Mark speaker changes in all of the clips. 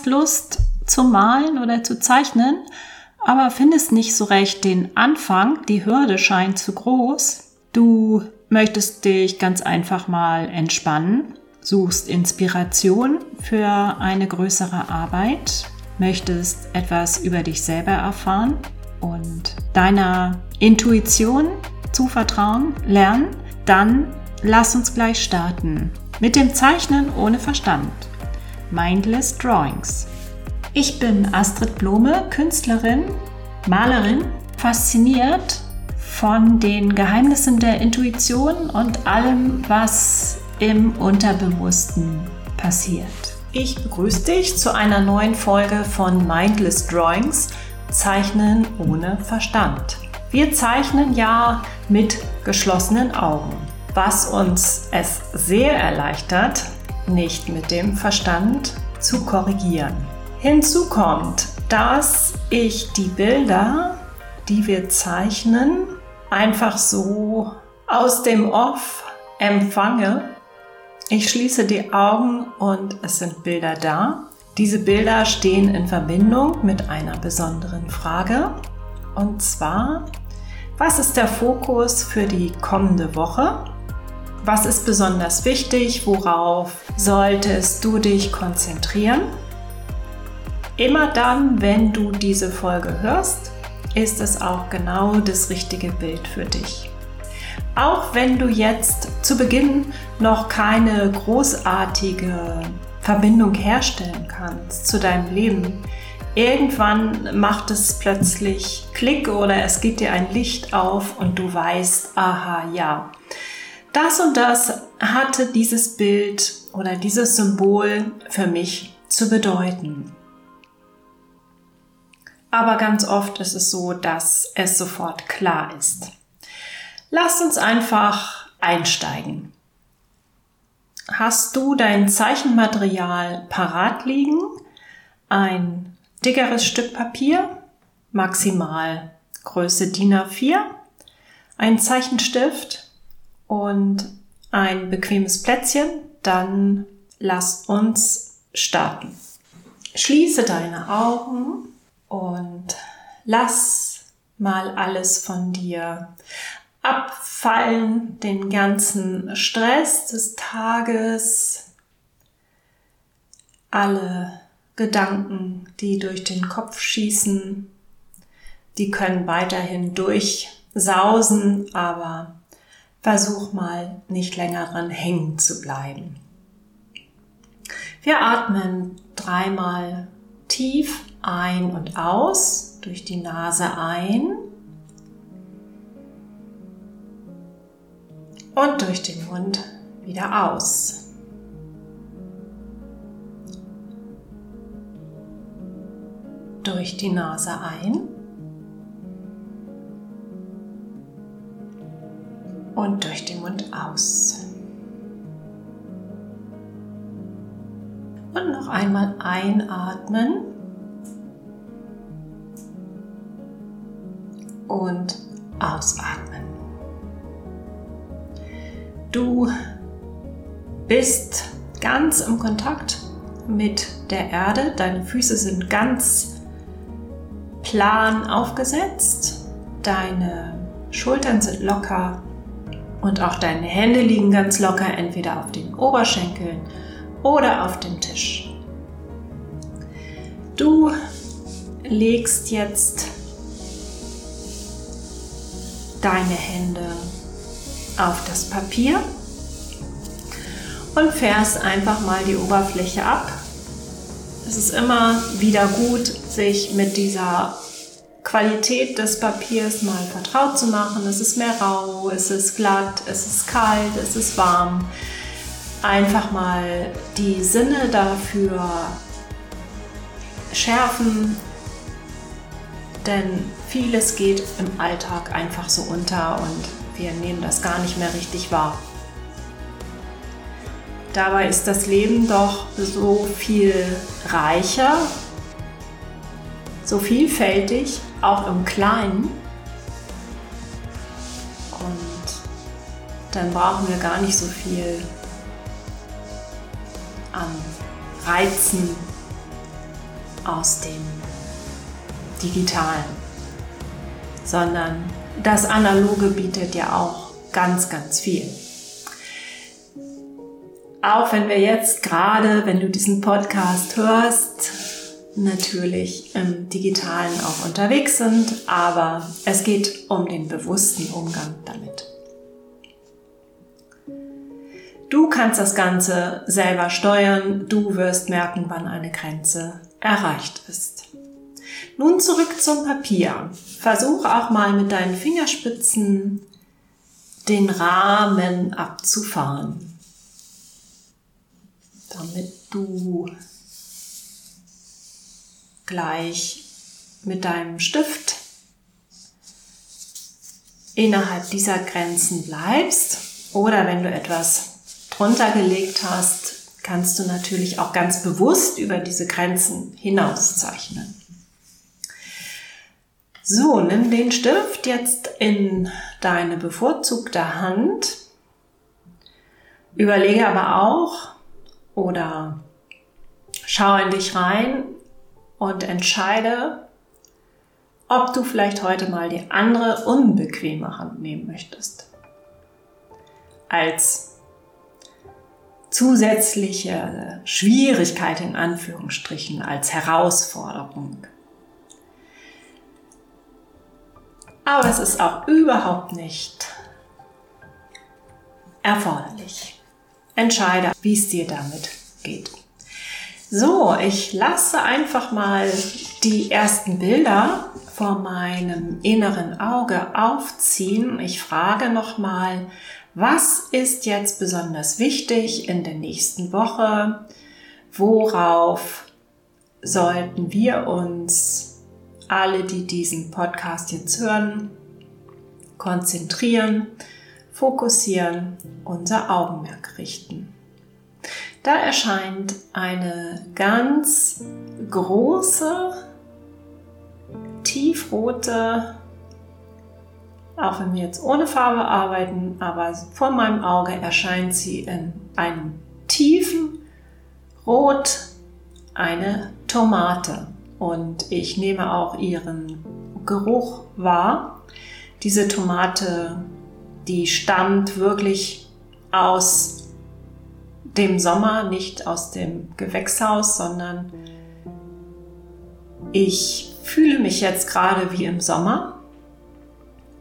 Speaker 1: hast Lust zu malen oder zu zeichnen, aber findest nicht so recht den Anfang, die Hürde scheint zu groß. Du möchtest dich ganz einfach mal entspannen, suchst Inspiration für eine größere Arbeit, möchtest etwas über dich selber erfahren und deiner Intuition zuvertrauen lernen, dann lass uns gleich starten mit dem Zeichnen ohne Verstand. Mindless Drawings. Ich bin Astrid Blome, Künstlerin, Malerin, fasziniert von den Geheimnissen der Intuition und allem, was im Unterbewussten passiert. Ich begrüße dich zu einer neuen Folge von Mindless Drawings, Zeichnen ohne Verstand. Wir zeichnen ja mit geschlossenen Augen, was uns es sehr erleichtert, nicht mit dem Verstand zu korrigieren. Hinzu kommt, dass ich die Bilder, die wir zeichnen, einfach so aus dem Off empfange. Ich schließe die Augen und es sind Bilder da. Diese Bilder stehen in Verbindung mit einer besonderen Frage. Und zwar, was ist der Fokus für die kommende Woche? Was ist besonders wichtig? Worauf solltest du dich konzentrieren? Immer dann, wenn du diese Folge hörst, ist es auch genau das richtige Bild für dich. Auch wenn du jetzt zu Beginn noch keine großartige Verbindung herstellen kannst zu deinem Leben, irgendwann macht es plötzlich Klick oder es geht dir ein Licht auf und du weißt, aha, ja, das und das hatte dieses Bild oder dieses Symbol für mich zu bedeuten. Aber ganz oft ist es so, dass es sofort klar ist. Lasst uns einfach einsteigen. Hast du dein Zeichenmaterial parat liegen? Ein dickeres Stück Papier, maximal Größe DIN A4, ein Zeichenstift und ein bequemes Plätzchen, dann lass uns starten. Schließe deine Augen und lass mal alles von dir abfallen, den ganzen Stress des Tages, alle Gedanken, die durch den Kopf schießen, die können weiterhin durchsausen, aber versuch mal nicht länger dran hängen zu bleiben. Wir atmen dreimal tief ein und aus, durch die Nase ein und durch den Mund wieder aus. Durch die Nase ein und durch den Mund aus. Und noch einmal einatmen und ausatmen. Du bist ganz im Kontakt mit der Erde. Deine Füße sind ganz plan aufgesetzt. Deine Schultern sind locker und auch deine Hände liegen ganz locker entweder auf den Oberschenkeln oder auf dem Tisch. Du legst jetzt deine Hände auf das Papier und fährst einfach mal die Oberfläche ab. Es ist immer wieder gut, sich mit dieser Qualität des Papiers mal vertraut zu machen. Es ist mehr rau, es ist glatt, es ist kalt, es ist warm. Einfach mal die Sinne dafür schärfen, denn vieles geht im Alltag einfach so unter und wir nehmen das gar nicht mehr richtig wahr. Dabei ist das Leben doch so viel reicher, so vielfältig, auch im Kleinen. Und dann brauchen wir gar nicht so viel an Reizen aus dem Digitalen, sondern das Analoge bietet ja auch ganz, ganz viel. Auch wenn wir jetzt gerade, wenn du diesen Podcast hörst, natürlich im digitalen auch unterwegs sind, aber es geht um den bewussten Umgang damit. Du kannst das Ganze selber steuern, du wirst merken, wann eine Grenze erreicht ist. Nun zurück zum Papier. Versuch auch mal mit deinen Fingerspitzen den Rahmen abzufahren damit du gleich mit deinem Stift innerhalb dieser Grenzen bleibst oder wenn du etwas drunter gelegt hast, kannst du natürlich auch ganz bewusst über diese Grenzen hinauszeichnen. So, nimm den Stift jetzt in deine bevorzugte Hand. Überlege aber auch, oder schau in dich rein und entscheide, ob du vielleicht heute mal die andere unbequeme Hand nehmen möchtest. Als zusätzliche Schwierigkeit in Anführungsstrichen, als Herausforderung. Aber es ist auch überhaupt nicht erforderlich entscheide, wie es dir damit geht. So, ich lasse einfach mal die ersten Bilder vor meinem inneren Auge aufziehen. Ich frage nochmal, was ist jetzt besonders wichtig in der nächsten Woche? Worauf sollten wir uns alle, die diesen Podcast jetzt hören, konzentrieren? fokussieren, unser Augenmerk richten. Da erscheint eine ganz große, tiefrote, auch wenn wir jetzt ohne Farbe arbeiten, aber vor meinem Auge erscheint sie in einem tiefen Rot eine Tomate. Und ich nehme auch ihren Geruch wahr. Diese Tomate die stammt wirklich aus dem Sommer, nicht aus dem Gewächshaus, sondern ich fühle mich jetzt gerade wie im Sommer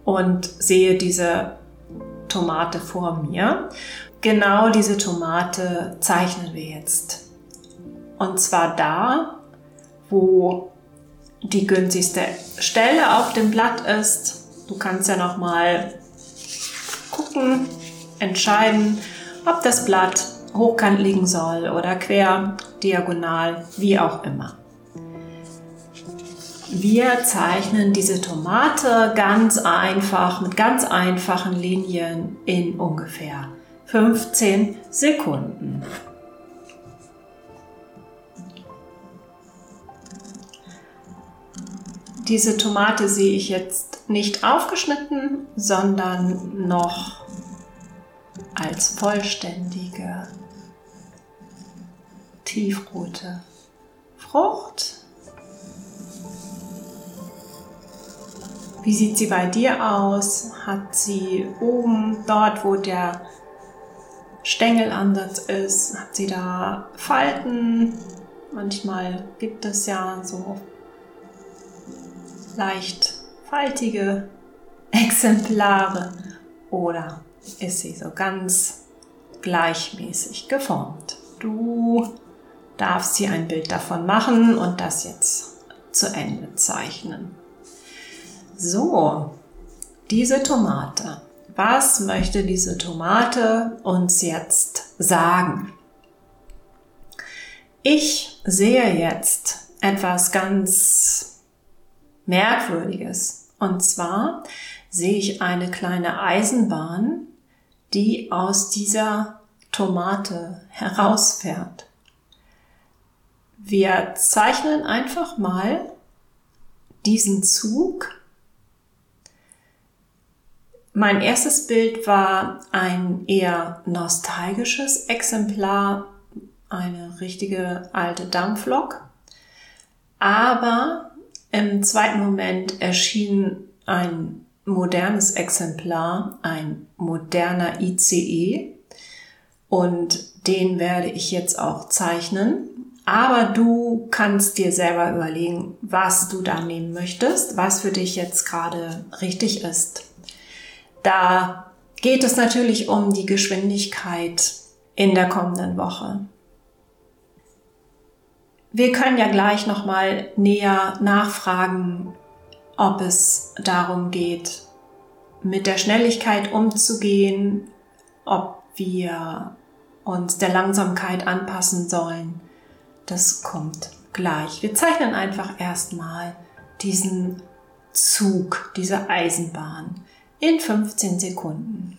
Speaker 1: und sehe diese Tomate vor mir. Genau diese Tomate zeichnen wir jetzt. Und zwar da, wo die günstigste Stelle auf dem Blatt ist. Du kannst ja noch mal gucken, entscheiden, ob das Blatt hochkant liegen soll oder quer, diagonal, wie auch immer. Wir zeichnen diese Tomate ganz einfach mit ganz einfachen Linien in ungefähr 15 Sekunden. Diese Tomate sehe ich jetzt nicht aufgeschnitten, sondern noch als vollständige tiefrote Frucht. Wie sieht sie bei dir aus? Hat sie oben, dort wo der Stängelansatz ist, hat sie da Falten? Manchmal gibt es ja so leicht faltige Exemplare oder ist sie so ganz gleichmäßig geformt. Du darfst hier ein Bild davon machen und das jetzt zu Ende zeichnen. So, diese Tomate. Was möchte diese Tomate uns jetzt sagen? Ich sehe jetzt etwas ganz Merkwürdiges. Und zwar sehe ich eine kleine Eisenbahn, die aus dieser Tomate herausfährt. Wir zeichnen einfach mal diesen Zug. Mein erstes Bild war ein eher nostalgisches Exemplar, eine richtige alte Dampflok. Aber im zweiten Moment erschien ein modernes Exemplar, ein moderner ICE. Und den werde ich jetzt auch zeichnen. Aber du kannst dir selber überlegen, was du da nehmen möchtest, was für dich jetzt gerade richtig ist. Da geht es natürlich um die Geschwindigkeit in der kommenden Woche. Wir können ja gleich nochmal näher nachfragen, ob es darum geht, mit der Schnelligkeit umzugehen, ob wir uns der Langsamkeit anpassen sollen. Das kommt gleich. Wir zeichnen einfach erstmal diesen Zug, diese Eisenbahn in 15 Sekunden.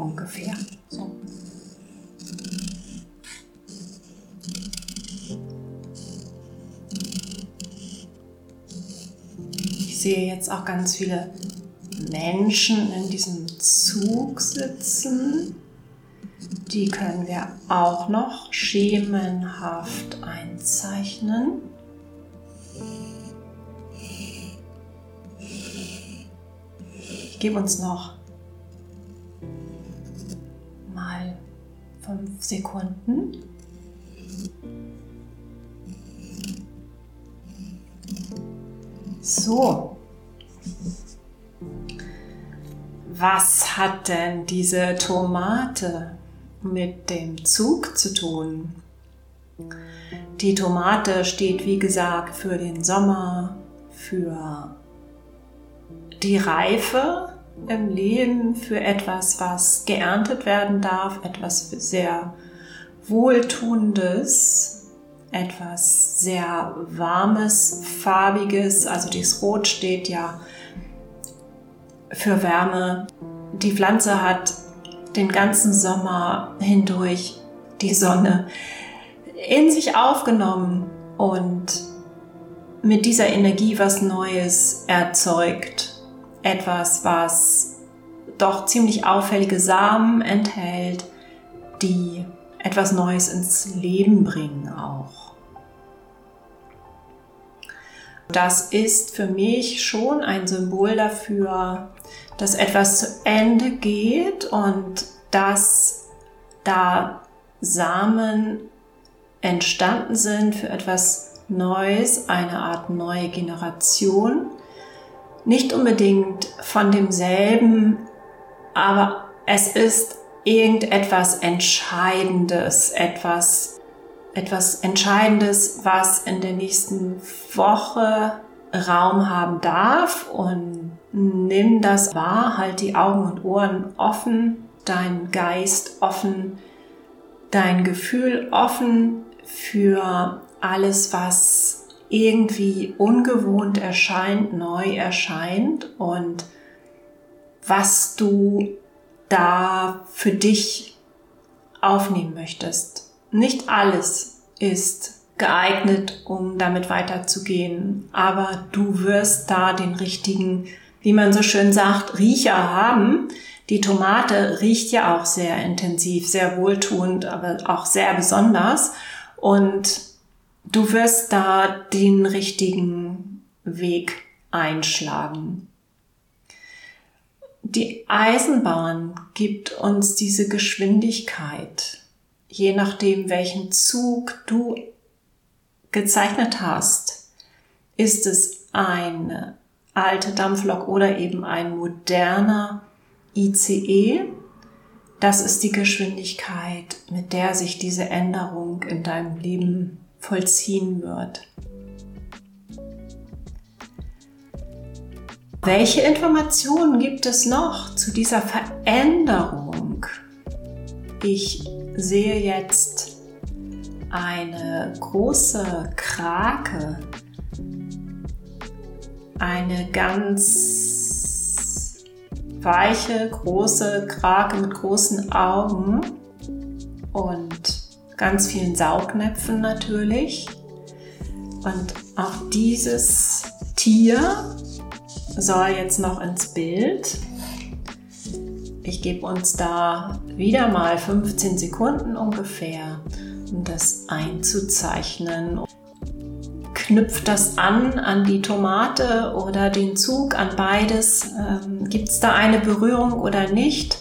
Speaker 1: Ungefähr. So. Ich sehe jetzt auch ganz viele Menschen in diesem Zug sitzen. Die können wir auch noch schemenhaft einzeichnen. Ich gebe uns noch fünf Sekunden. So. Was hat denn diese Tomate mit dem Zug zu tun? Die Tomate steht, wie gesagt, für den Sommer, für die Reife im Leben für etwas, was geerntet werden darf, etwas sehr Wohltuendes, etwas sehr Warmes, Farbiges. Also das Rot steht ja für Wärme. Die Pflanze hat den ganzen Sommer hindurch die Sonne in sich aufgenommen und mit dieser Energie was Neues erzeugt etwas, was doch ziemlich auffällige Samen enthält, die etwas Neues ins Leben bringen auch. Das ist für mich schon ein Symbol dafür, dass etwas zu Ende geht und dass da Samen entstanden sind für etwas Neues, eine Art neue Generation, nicht unbedingt von demselben, aber es ist irgendetwas Entscheidendes, etwas, etwas Entscheidendes, was in der nächsten Woche Raum haben darf. Und nimm das wahr, halt die Augen und Ohren offen, dein Geist offen, dein Gefühl offen für alles, was irgendwie ungewohnt erscheint, neu erscheint und was du da für dich aufnehmen möchtest. Nicht alles ist geeignet, um damit weiterzugehen, aber du wirst da den richtigen, wie man so schön sagt, Riecher haben. Die Tomate riecht ja auch sehr intensiv, sehr wohltuend, aber auch sehr besonders. Und du wirst da den richtigen Weg einschlagen. Die Eisenbahn gibt uns diese Geschwindigkeit, je nachdem, welchen Zug du gezeichnet hast. Ist es eine alte Dampflok oder eben ein moderner ICE? Das ist die Geschwindigkeit, mit der sich diese Änderung in deinem Leben vollziehen wird. Welche Informationen gibt es noch zu dieser Veränderung? Ich sehe jetzt eine große Krake, eine ganz weiche, große Krake mit großen Augen und ganz vielen Saugnäpfen natürlich. Und auch dieses Tier soll jetzt noch ins Bild. Ich gebe uns da wieder mal 15 Sekunden ungefähr, um das einzuzeichnen. Knüpft das an an die Tomate oder den Zug, an beides? Ähm, Gibt es da eine Berührung oder nicht?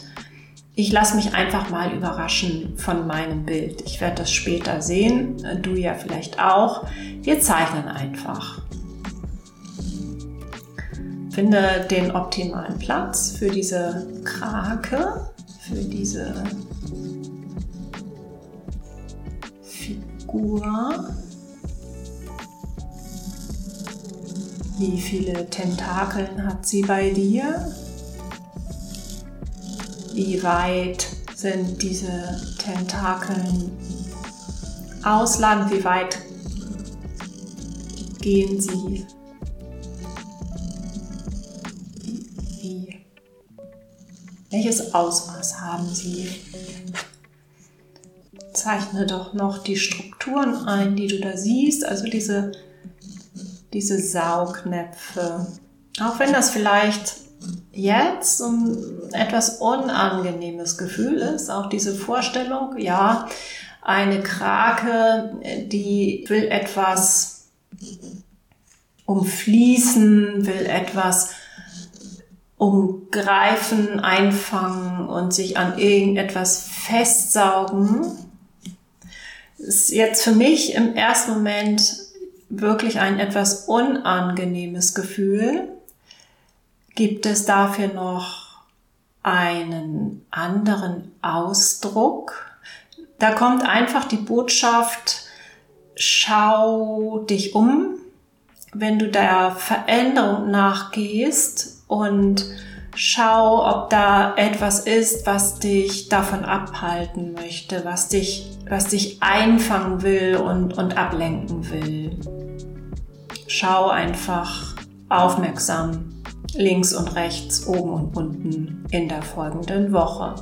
Speaker 1: Ich lasse mich einfach mal überraschen von meinem Bild. Ich werde das später sehen, du ja vielleicht auch. Wir zeichnen einfach. Finde den optimalen Platz für diese Krake, für diese Figur. Wie viele Tentakeln hat sie bei dir? Wie weit sind diese Tentakeln ausland? Wie weit gehen sie? Wie? Welches Ausmaß haben sie? Zeichne doch noch die Strukturen ein, die du da siehst, also diese diese Saugnäpfe. Auch wenn das vielleicht jetzt ein etwas unangenehmes Gefühl ist, auch diese Vorstellung, ja, eine Krake, die will etwas umfließen, will etwas umgreifen, einfangen und sich an irgendetwas festsaugen. Ist jetzt für mich im ersten Moment wirklich ein etwas unangenehmes Gefühl. Gibt es dafür noch einen anderen Ausdruck? Da kommt einfach die Botschaft, schau dich um, wenn du der Veränderung nachgehst und schau, ob da etwas ist, was dich davon abhalten möchte, was dich, was dich einfangen will und, und ablenken will schau einfach aufmerksam links und rechts, oben und unten in der folgenden Woche.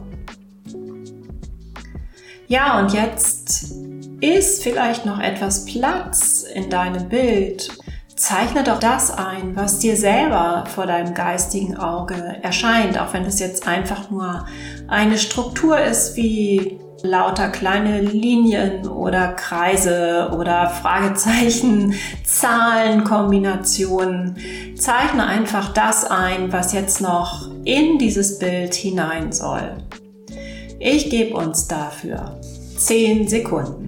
Speaker 1: Ja, und jetzt ist vielleicht noch etwas Platz in deinem Bild. Zeichne doch das ein, was dir selber vor deinem geistigen Auge erscheint, auch wenn es jetzt einfach nur eine Struktur ist wie lauter kleine Linien oder Kreise oder Fragezeichen, Zahlenkombinationen. Zeichne einfach das ein, was jetzt noch in dieses Bild hinein soll. Ich gebe uns dafür 10 Sekunden.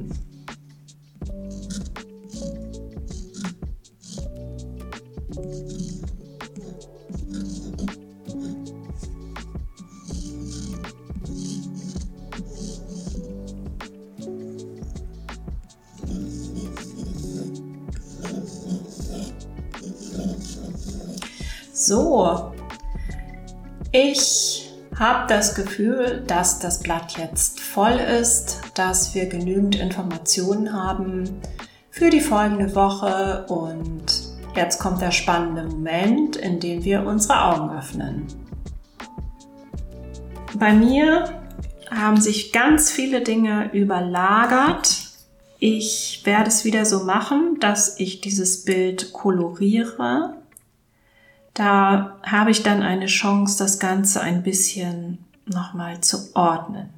Speaker 1: So, ich habe das Gefühl, dass das Blatt jetzt voll ist, dass wir genügend Informationen haben für die folgende Woche und jetzt kommt der spannende Moment, in dem wir unsere Augen öffnen. Bei mir haben sich ganz viele Dinge überlagert. Ich werde es wieder so machen, dass ich dieses Bild koloriere da habe ich dann eine Chance, das Ganze ein bisschen nochmal zu ordnen.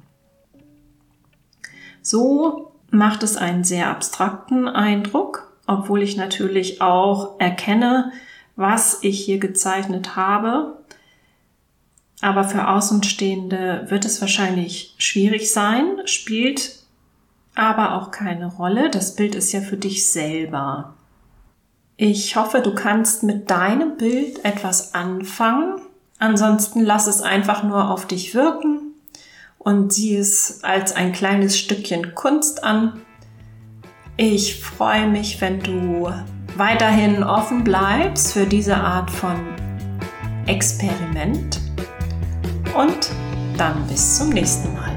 Speaker 1: So macht es einen sehr abstrakten Eindruck, obwohl ich natürlich auch erkenne, was ich hier gezeichnet habe. Aber für Außenstehende wird es wahrscheinlich schwierig sein, spielt aber auch keine Rolle. Das Bild ist ja für dich selber. Ich hoffe, du kannst mit deinem Bild etwas anfangen. Ansonsten lass es einfach nur auf dich wirken und sieh es als ein kleines Stückchen Kunst an. Ich freue mich, wenn du weiterhin offen bleibst für diese Art von Experiment. Und dann bis zum nächsten Mal.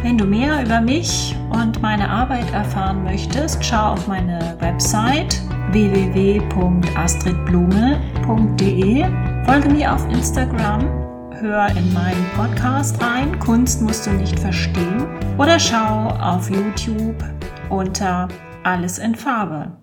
Speaker 1: Wenn du mehr über mich und meine Arbeit erfahren möchtest, schau auf meine Website www.astridblume.de. Folge mir auf Instagram, hör in meinen Podcast rein, Kunst musst du nicht verstehen, oder schau auf YouTube unter Alles in Farbe.